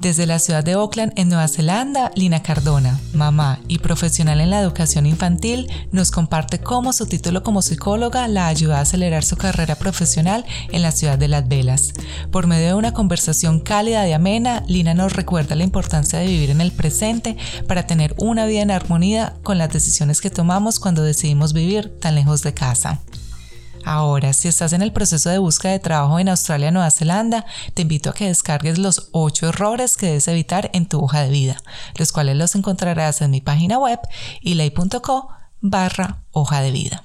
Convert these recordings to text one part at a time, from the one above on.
Desde la ciudad de Auckland, en Nueva Zelanda, Lina Cardona, mamá y profesional en la educación infantil, nos comparte cómo su título como psicóloga la ayuda a acelerar su carrera profesional en la ciudad de Las Velas. Por medio de una conversación cálida y amena, Lina nos recuerda la importancia de vivir en el presente para tener una vida en armonía con las decisiones que tomamos cuando decidimos vivir tan lejos de casa. Ahora, si estás en el proceso de búsqueda de trabajo en Australia Nueva Zelanda, te invito a que descargues los 8 errores que debes evitar en tu hoja de vida, los cuales los encontrarás en mi página web ilay.co barra hoja de vida.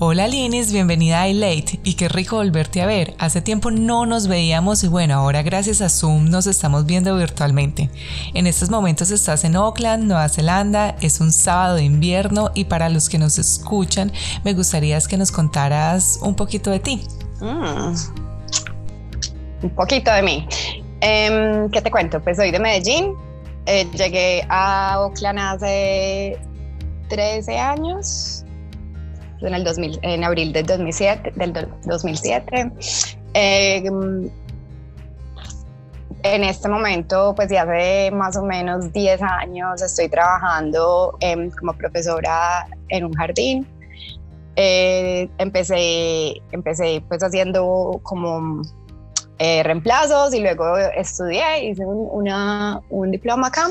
Hola Linis, bienvenida a iLate y qué rico volverte a ver. Hace tiempo no nos veíamos y bueno, ahora gracias a Zoom nos estamos viendo virtualmente. En estos momentos estás en Auckland, Nueva Zelanda, es un sábado de invierno y para los que nos escuchan me gustaría que nos contaras un poquito de ti. Mm. un poquito de mí. Em, ¿Qué te cuento? Pues soy de Medellín, eh, llegué a Auckland hace 13 años en, el 2000, en abril del 2007. Del 2007. Eh, en este momento, pues ya hace más o menos 10 años estoy trabajando como profesora en un jardín. Eh, empecé, empecé pues haciendo como eh, reemplazos y luego estudié, hice un, una, un diploma acá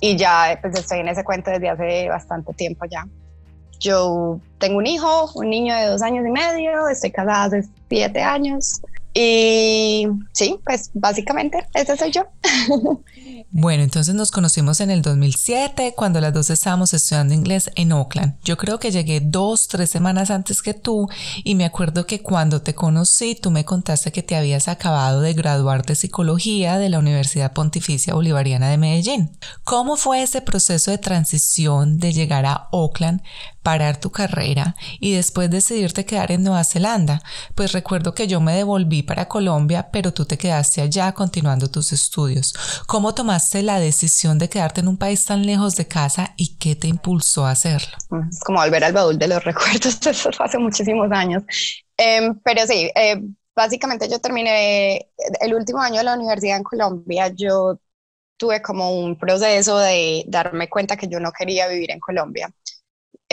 y ya pues estoy en ese cuento desde hace bastante tiempo ya. Yo tengo un hijo, un niño de dos años y medio, estoy casada hace siete años. Y sí, pues básicamente ese soy yo. Bueno, entonces nos conocimos en el 2007 cuando las dos estábamos estudiando inglés en Oakland. Yo creo que llegué dos, tres semanas antes que tú y me acuerdo que cuando te conocí tú me contaste que te habías acabado de graduar de psicología de la Universidad Pontificia Bolivariana de Medellín. ¿Cómo fue ese proceso de transición de llegar a Oakland parar tu carrera y después decidirte quedar en Nueva Zelanda? Pues recuerdo que yo me devolví para Colombia, pero tú te quedaste allá continuando tus estudios. ¿Cómo tomaste la decisión de quedarte en un país tan lejos de casa y qué te impulsó a hacerlo? Es como volver al baúl de los recuerdos, eso hace muchísimos años. Em, pero sí, eh, básicamente yo terminé el último año de la universidad en Colombia, yo tuve como un proceso de darme cuenta que yo no quería vivir en Colombia.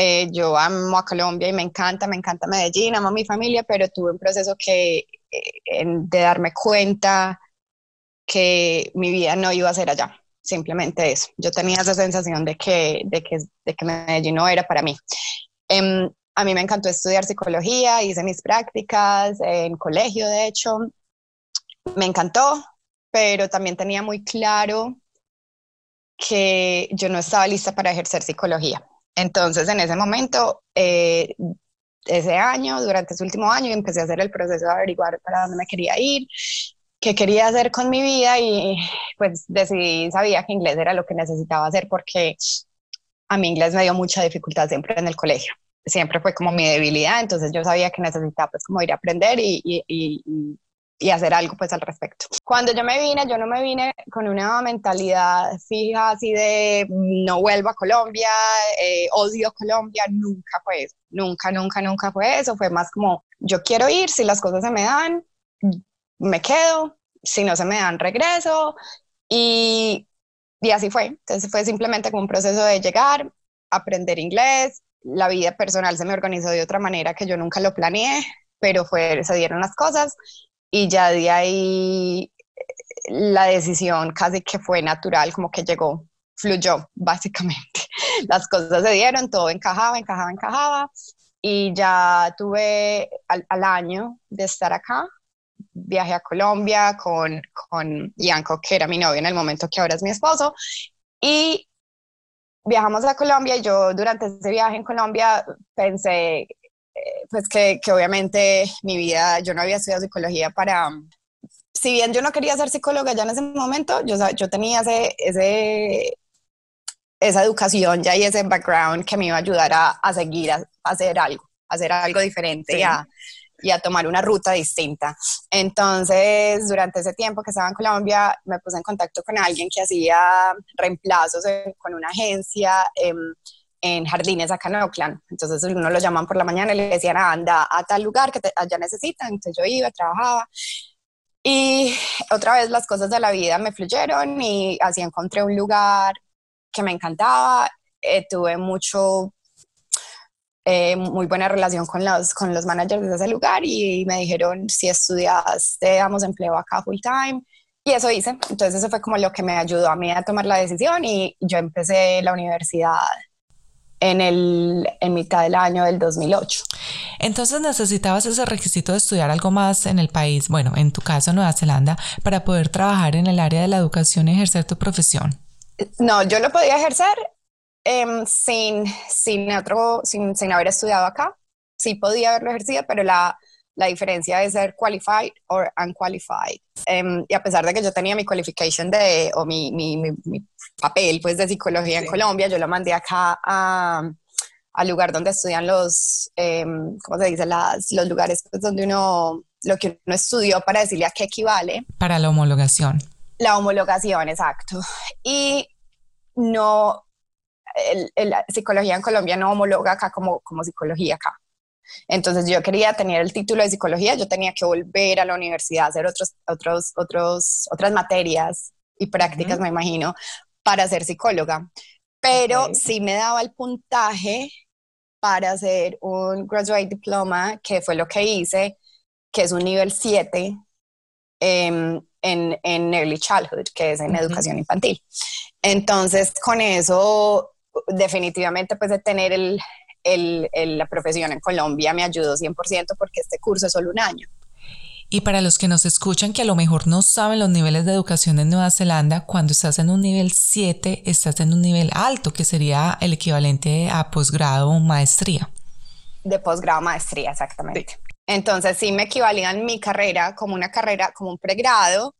Eh, yo amo a Colombia y me encanta, me encanta Medellín, amo a mi familia, pero tuve un proceso que, eh, de darme cuenta que mi vida no iba a ser allá, simplemente eso. Yo tenía esa sensación de que, de que, de que Medellín no era para mí. Em, a mí me encantó estudiar psicología, hice mis prácticas en colegio, de hecho, me encantó, pero también tenía muy claro que yo no estaba lista para ejercer psicología. Entonces, en ese momento, eh, ese año, durante ese último año, empecé a hacer el proceso de averiguar para dónde me quería ir, qué quería hacer con mi vida y pues decidí, sabía que inglés era lo que necesitaba hacer porque a mí inglés me dio mucha dificultad siempre en el colegio. Siempre fue como mi debilidad, entonces yo sabía que necesitaba pues como ir a aprender y, y y hacer algo pues al respecto. Cuando yo me vine, yo no me vine con una mentalidad fija así de no vuelvo a Colombia, eh, odio Colombia, nunca fue eso, nunca, nunca, nunca fue eso, fue más como yo quiero ir, si las cosas se me dan, me quedo, si no se me dan, regreso y, y así fue. Entonces fue simplemente como un proceso de llegar, aprender inglés, la vida personal se me organizó de otra manera que yo nunca lo planeé, pero fue, se dieron las cosas y ya de ahí la decisión casi que fue natural, como que llegó, fluyó básicamente. Las cosas se dieron, todo encajaba, encajaba, encajaba y ya tuve al, año de estar acá, viajé a Colombia con, con Ianco, que era mi novio en el momento que ahora es mi esposo, y viajamos a Colombia y yo durante ese viaje en Colombia pensé, pues que, que, obviamente mi vida, yo no había estudiado psicología para, si bien yo no quería ser psicóloga ya en ese momento, yo, yo tenía ese, ese, esa educación ya y ese background que me iba a ayudar a, a seguir, a, hacer algo, a hacer algo diferente y, a, y, a, tomar una ruta distinta. Entonces, durante ese tiempo que estaba en Colombia, me puse en contacto con alguien que hacía reemplazos con una agencia. En jardines acá en Oakland. Entonces uno lo llaman por la mañana y le decían, anda a tal lugar que allá necesitan. Entonces yo iba, trabajaba y otra vez las cosas de la vida me fluyeron y así encontré un lugar que me encantaba. Eh, tuve mucho, eh, muy buena relación con los, con los managers de ese lugar y me dijeron, si estudias, te damos empleo acá full time. Y eso hice. Entonces eso fue como lo que me ayudó a mí a tomar la decisión y yo empecé la universidad en, el, en mitad del año del 2008. Entonces necesitabas ese requisito de estudiar algo más en el país, bueno, en tu caso Nueva Zelanda, para poder trabajar en el área de la educación y ejercer tu profesión. No, yo lo podía ejercer em, sin, sin, otro, sin, sin haber estudiado acá. Sí podía haberlo ejercido, pero la, la diferencia es ser qualified o unqualified. Um, y a pesar de que yo tenía mi qualification de, o mi, mi, mi, papel pues de psicología en Colombia, yo lo mandé acá a, al lugar donde estudian los, um, ¿cómo se dice? Las, los lugares pues, donde uno, lo que uno estudió para decirle a qué equivale. Para la homologación. La homologación, exacto. Y no, el, psicología en Colombia no homologa acá como, como psicología acá. Entonces yo quería tener el título de psicología, yo tenía que volver a la universidad hacer otros, otros, otros, otras materias y prácticas, me imagino, para ser psicóloga. Pero sí me daba el puntaje para hacer un graduate diploma, que fue lo que hice, que es un nivel 7 em, en, en, early childhood, que es en educación infantil. Entonces, con eso, definitivamente, pues de tener el, la profesión en Colombia me ayudó 100% porque este curso es solo un año. Y para los que nos escuchan que a lo mejor no saben los niveles de educación en Nueva Zelanda, cuando estás en un nivel 7, estás en un nivel alto, que sería el equivalente a posgrado o maestría. De posgrado maestría, exactamente. Entonces sí me equivalían mi carrera como una carrera, como un pregrado,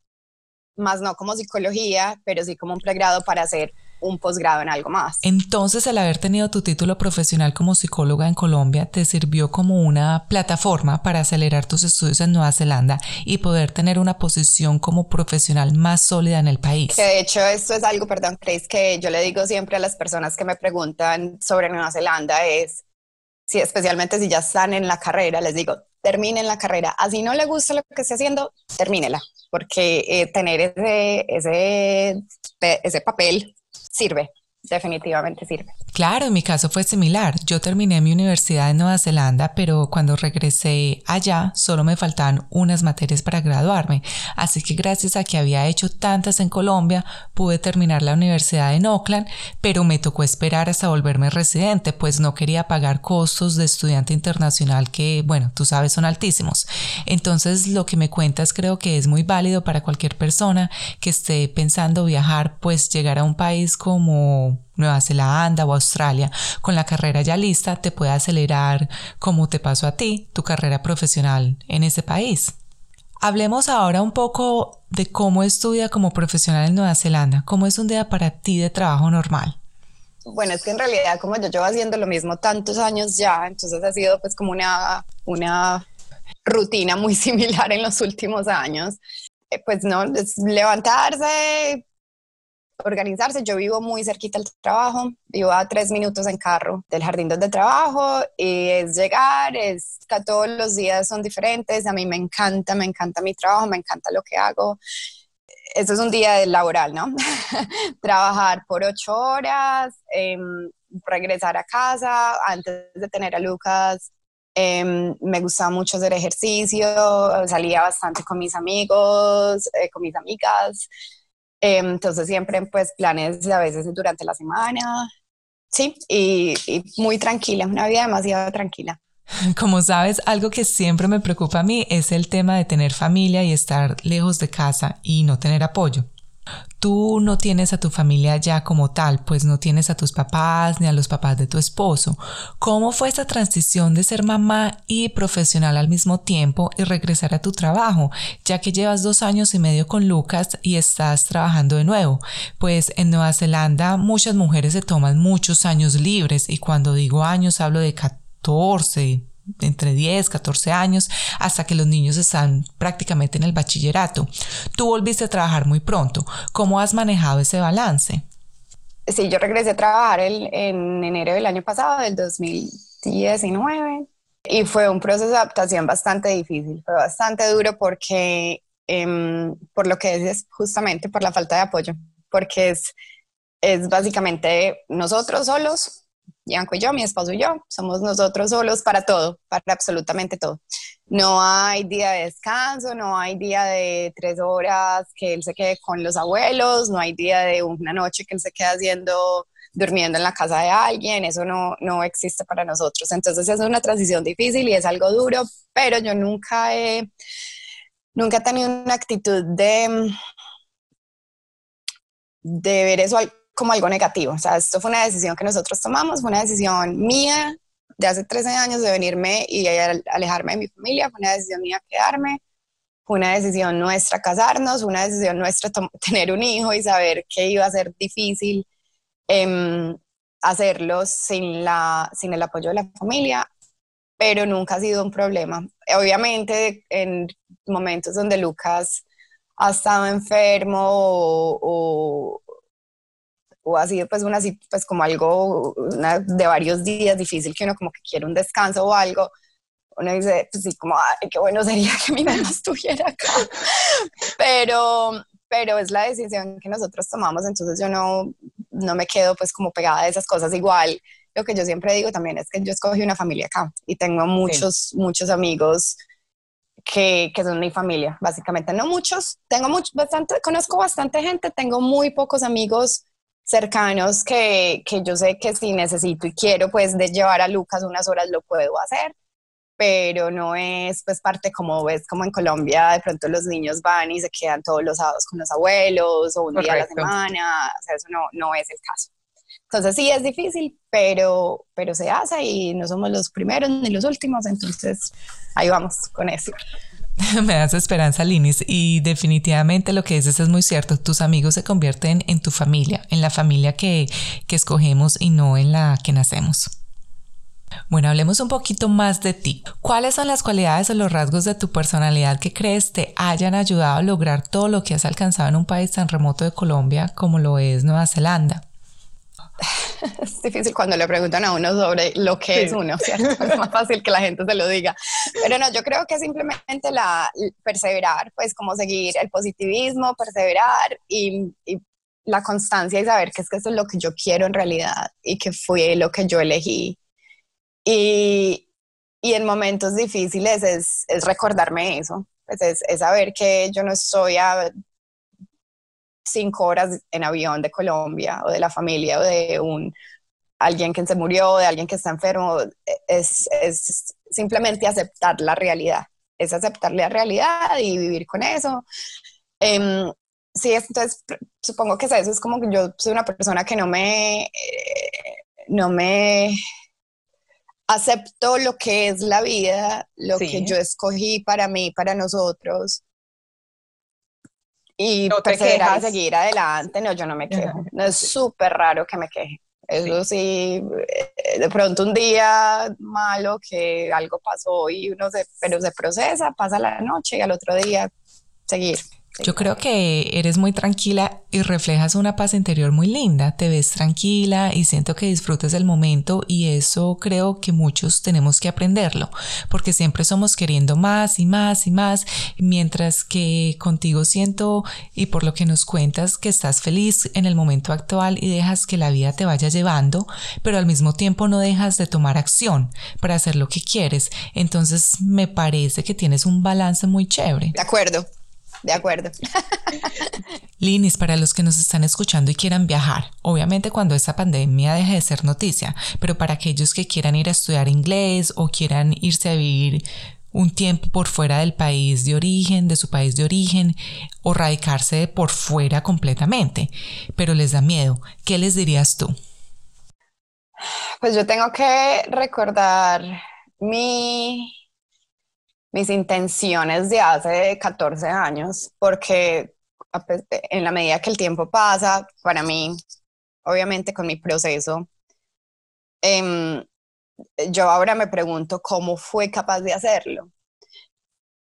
más no como psicología, pero sí como un pregrado para hacer un posgrado en algo más. Entonces, el haber tenido tu título profesional como psicóloga en Colombia te sirvió como una plataforma para acelerar tus estudios en Nueva Zelanda y poder tener una posición como profesional más sólida en el país. de hecho, esto es algo, perdón, Chris, que yo le digo siempre a las personas que me preguntan sobre Nueva Zelanda es, si especialmente si ya están en la carrera, les digo, terminen la carrera. Así no le gusta lo que esté haciendo, termínela, porque eh, tener ese, ese, ese papel sirve, definitivamente sirve. Claro, mi caso fue similar. Yo terminé mi universidad en Nueva Zelanda, pero cuando regresé allá solo me faltaban unas materias para graduarme. Así que gracias a que había hecho tantas en Colombia, pude terminar la universidad en Oakland, pero me tocó esperar hasta volverme residente, pues no quería pagar costos de estudiante internacional que, bueno, tú sabes, son altísimos. Entonces, lo que me cuentas creo que es muy válido para cualquier persona que esté pensando viajar, pues llegar a un país como Nueva Zelanda o Australia, con la carrera ya lista, te puede acelerar, como te pasó a ti, tu carrera profesional en ese país. Hablemos ahora un poco de cómo estudia como profesional en Nueva Zelanda, cómo es un día para ti de trabajo normal. Bueno, es que en realidad como yo llevo haciendo lo mismo tantos años ya, entonces ha sido pues como una, una rutina muy similar en los últimos años. Eh, pues no, es levantarse, organizarse. Yo vivo muy cerquita del trabajo, vivo a tres minutos en carro del jardín donde trabajo y es llegar, es que todos los días son diferentes. A mí me encanta, me encanta mi trabajo, me encanta lo que hago. Eso es un día laboral, ¿no? Trabajar por ocho horas, em, regresar a casa antes de tener a Lucas. Em, me gustaba mucho hacer ejercicio, salía bastante con mis amigos, eh, con mis amigas. Em, entonces siempre pues planes a veces durante la semana, sí, y, muy tranquila, una vida demasiado tranquila. Como sabes, algo que siempre me preocupa a mí es el tema de tener familia y estar lejos de casa y no tener apoyo. Tú no tienes a tu familia ya como tal, pues no tienes a tus papás ni a los papás de tu esposo. ¿Cómo fue esa transición de ser mamá y profesional al mismo tiempo y regresar a tu trabajo, ya que llevas dos años y medio con Lucas y estás trabajando de nuevo? Pues en Nueva Zelanda muchas mujeres se toman muchos años libres y cuando digo años hablo de 14, entre 10, 14 años, hasta que los niños están prácticamente en el bachillerato. Tú volviste a trabajar muy pronto. ¿Cómo has manejado ese balance? Sí, yo regresé a trabajar en enero del año pasado, del 2019, y fue un proceso de adaptación bastante difícil, fue bastante duro porque, em, por lo que dices, justamente por la falta de apoyo, porque es, es básicamente nosotros solos Bianco y yo, mi esposo y yo, somos nosotros solos para todo, para absolutamente todo. No hay día de descanso, no hay día de tres horas que él se quede con los abuelos, no hay día de una noche que él se quede haciendo, durmiendo en la casa de alguien, eso no, no existe para nosotros. Entonces es una transición difícil y es algo duro, pero yo nunca he, nunca he tenido una actitud de, de ver eso como algo negativo. O sea, esto fue una decisión que nosotros tomamos, fue una decisión mía de hace 13 años de venirme y alejarme de mi familia, fue una decisión mía quedarme, fue una decisión nuestra casarnos, una decisión nuestra tener un hijo y saber que iba a ser difícil eh, hacerlo sin, la, sin el apoyo de la familia, pero nunca ha sido un problema. Obviamente en momentos donde Lucas ha estado enfermo o, o ha sido pues una así pues como algo de varios días difícil que uno como que quiere un descanso o algo uno dice pues sí como ay qué bueno sería que mi mamá estuviera acá pero pero es la decisión que nosotros tomamos entonces yo no no me quedo pues como pegada a esas cosas. Igual lo que yo siempre digo también es que yo escogí una familia acá y tengo muchos muchos amigos que, que, son mi familia, básicamente. No muchos, tengo mucho, bastante, conozco bastante gente, tengo muy pocos amigos cercanos que, que, yo sé que si necesito y quiero pues de llevar a Lucas unas horas lo puedo hacer, pero no es pues parte como ves como en Colombia de pronto los niños van y se quedan todos los sábados con los abuelos o un día a la semana, o sea, eso no, no es el caso. Entonces sí es difícil, pero, pero se hace y no somos los primeros ni los últimos, entonces ahí vamos con eso. Me das esperanza, Linis, y definitivamente lo que dices es muy cierto. Tus amigos se convierten en tu familia, en la familia que, que escogemos y no en la que nacemos. Bueno, hablemos un poquito más de ti. ¿Cuáles son las cualidades o los rasgos de tu personalidad que crees te hayan ayudado a lograr todo lo que has alcanzado en un país tan remoto de Colombia como lo es Nueva Zelanda? es difícil cuando le preguntan a uno sobre lo que es uno, ¿cierto? Es más fácil que la gente se lo diga. Pero no, yo creo que simplemente la perseverar, pues como seguir el positivismo, perseverar y, la constancia y saber que es que eso es lo que yo quiero en realidad y que fue lo que yo elegí. Y, y en momentos difíciles es, es recordarme eso, pues es, es, saber que yo no estoy a cinco horas en avión de Colombia o de la familia o de un alguien que se murió, de alguien que está enfermo, es, es simplemente aceptar la realidad, es aceptar la realidad y vivir con eso. Eh, sí, entonces supongo que es eso, es como que yo soy una persona que no me, eh, no me acepto lo que es la vida, lo que yo escogí para mí, para nosotros, y no te a seguir adelante. No, yo no me quejo. No es súper raro que me queje. Eso sí. de pronto un día malo que algo pasó y uno se, pero se procesa, pasa la noche y al otro día seguir. Yo creo que eres muy tranquila y reflejas una paz interior muy linda. Te ves tranquila y siento que disfrutas del momento y eso creo que muchos tenemos que aprenderlo porque siempre somos queriendo más y más y más mientras que contigo siento y por lo que nos cuentas que estás feliz en el momento actual y dejas que la vida te vaya llevando, pero al mismo tiempo no dejas de tomar acción para hacer lo que quieres. Entonces me parece que tienes un balance muy chévere. De acuerdo. De acuerdo. Linis, para los que nos están escuchando y quieran viajar, obviamente cuando esta pandemia deje de ser noticia, pero para aquellos que quieran ir a estudiar inglés o quieran irse a vivir un tiempo por fuera del país de origen, de su país de origen, o radicarse por fuera completamente, pero les da miedo. ¿Qué les dirías tú? Pues yo tengo que recordar mi, mis intenciones de hace 14 años, porque en la medida que el tiempo pasa, para mí, obviamente con mi proceso, em, yo ahora me pregunto cómo fue capaz de hacerlo.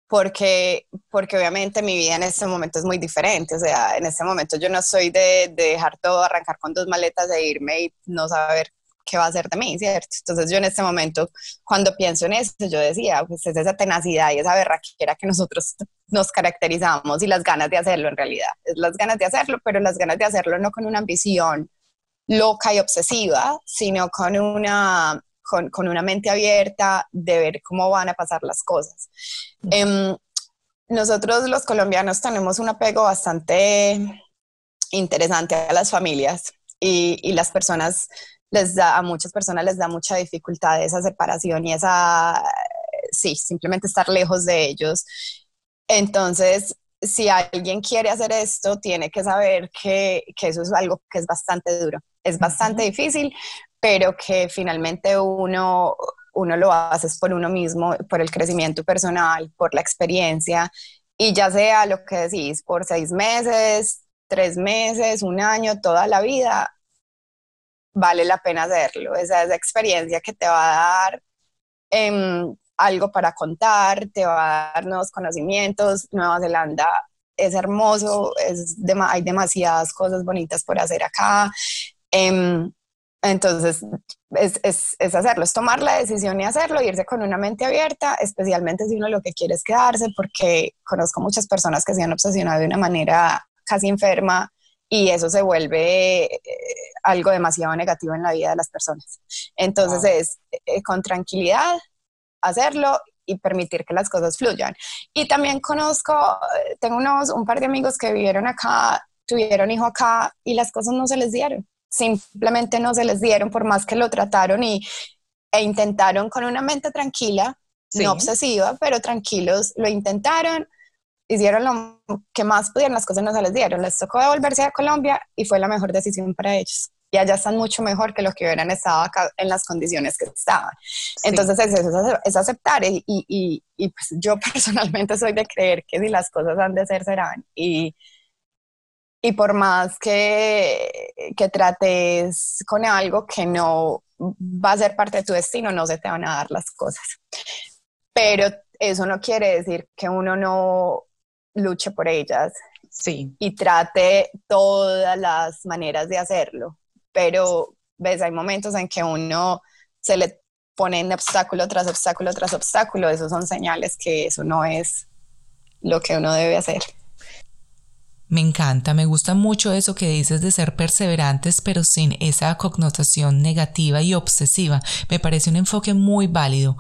Porque, porque obviamente mi vida en este momento es muy diferente. O sea, en este momento yo no soy de, de dejar todo, arrancar con dos maletas e irme y no saber qué va a hacer de mí, ¿cierto? Entonces yo en este momento, cuando pienso en eso, yo decía, pues es esa tenacidad y esa berraquera que nosotros nos caracterizamos y las ganas de hacerlo en realidad. Es las ganas de hacerlo, pero las ganas de hacerlo no con una ambición loca y obsesiva, sino con una, con, con una mente abierta de ver cómo van a pasar las cosas. Em, nosotros los colombianos tenemos un apego bastante interesante a las familias y, y las personas les da, a muchas personas les da mucha dificultad esa separación y esa, sí, simplemente estar lejos de ellos. Entonces, si alguien quiere hacer esto, tiene que saber que, que eso es algo que es bastante duro, es bastante difícil, pero que finalmente uno, uno lo hace por uno mismo, por el crecimiento personal, por la experiencia, y ya sea lo que decís, por seis meses, tres meses, un año, toda la vida, vale la pena hacerlo. Esa es experiencia que te va a dar em, algo para contar, te va a dar nuevos conocimientos. Nueva Zelanda es hermoso, es hay demasiadas cosas bonitas por hacer acá. Em, entonces, es, es, es, hacerlo, es tomar la decisión y hacerlo, irse con una mente abierta, especialmente si uno lo que quiere es quedarse, porque conozco muchas personas que se han obsesionado de una manera casi enferma y eso se vuelve eh, algo demasiado negativo en la vida de las personas. Entonces es eh, con tranquilidad hacerlo y permitir que las cosas fluyan. Y también conozco, eh, tengo unos, un par de amigos que vivieron acá, tuvieron hijo acá y las cosas no se les dieron. Simplemente no se les dieron por más que lo trataron y, e intentaron con una mente tranquila, no obsesiva, pero tranquilos, lo intentaron, hicieron lo que más pudieron, las cosas no se les dieron. Les tocó devolverse a Colombia y fue la mejor decisión para ellos. Y allá están mucho mejor que los que hubieran estado acá en las condiciones que estaban. Entonces es, es, aceptar y, y, y, pues yo personalmente soy de creer que si las cosas han de ser, serán. Y, y por más que, que trates con algo que no va a ser parte de tu destino, no se te van a dar las cosas. Pero eso no quiere decir que uno no luche por ellas sí. y trate todas las maneras de hacerlo. Pero, ves, hay momentos en que uno se le pone en obstáculo tras obstáculo tras obstáculo. Esos son señales que eso no es lo que uno debe hacer. Me encanta, me gusta mucho eso que dices de ser perseverantes pero sin esa connotación negativa y obsesiva. Me parece un enfoque muy válido.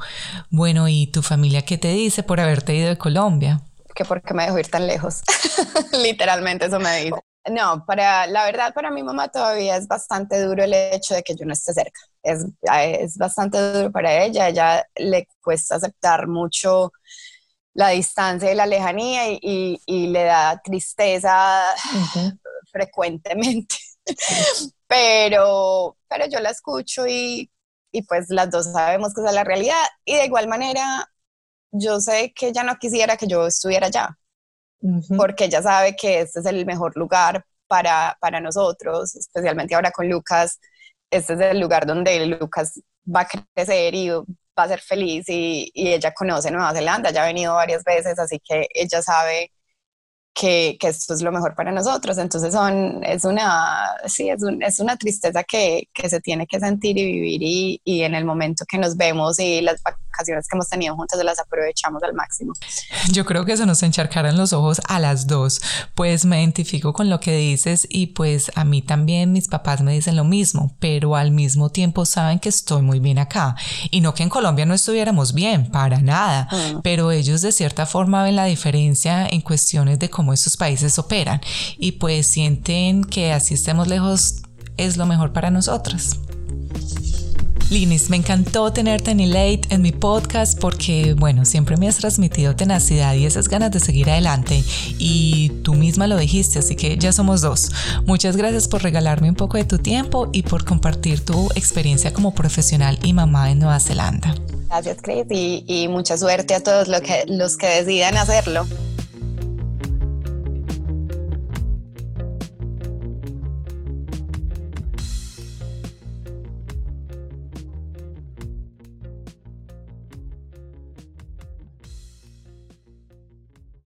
Bueno, ¿y tu familia qué te dice por haberte ido de Colombia? Que por qué me dejo ir tan lejos. Literalmente eso me dice. No, para la verdad para mi mamá todavía es bastante duro el hecho de que yo no esté cerca. Es, es bastante duro para ella. A ella le cuesta aceptar mucho la distancia y la lejanía y, y, le da tristeza frecuentemente. pero, pero yo la escucho y, y pues las dos sabemos que esa es la realidad. Y de igual manera, yo sé que ella no quisiera que yo estuviera allá, porque ella sabe que este es el mejor lugar para, para nosotros, especialmente ahora con Lucas. Este es el lugar donde Lucas va a crecer y va a ser feliz y, y ella conoce Nueva Zelanda, ya ha venido varias veces, así que ella sabe que, que, esto es lo mejor para nosotros. Entonces son, es, una, sí, es, es una tristeza que, que, se tiene que sentir y vivir y, y, en el momento que nos vemos y las vacaciones que hemos tenido juntas las aprovechamos al máximo. Yo creo que eso nos encharcaron los ojos a las dos, pues me identifico con lo que dices y pues a mí también mis papás me dicen lo mismo, pero al mismo tiempo saben que estoy muy bien acá y no que en Colombia no estuviéramos bien, para nada, mm. pero ellos de cierta forma ven la diferencia en cuestiones de cómo esos países operan y pues sienten que así estemos lejos es lo mejor para nosotras. Linis, me encantó tenerte en Elate en mi podcast porque, bueno, siempre me has transmitido tenacidad y esas ganas de seguir adelante y tú misma lo dijiste, así que ya somos dos. Muchas gracias por regalarme un poco de tu tiempo y por compartir tu experiencia como profesional y mamá en Nueva Zelanda. Gracias, Chris, y, mucha suerte a todos los que, los que decidan hacerlo.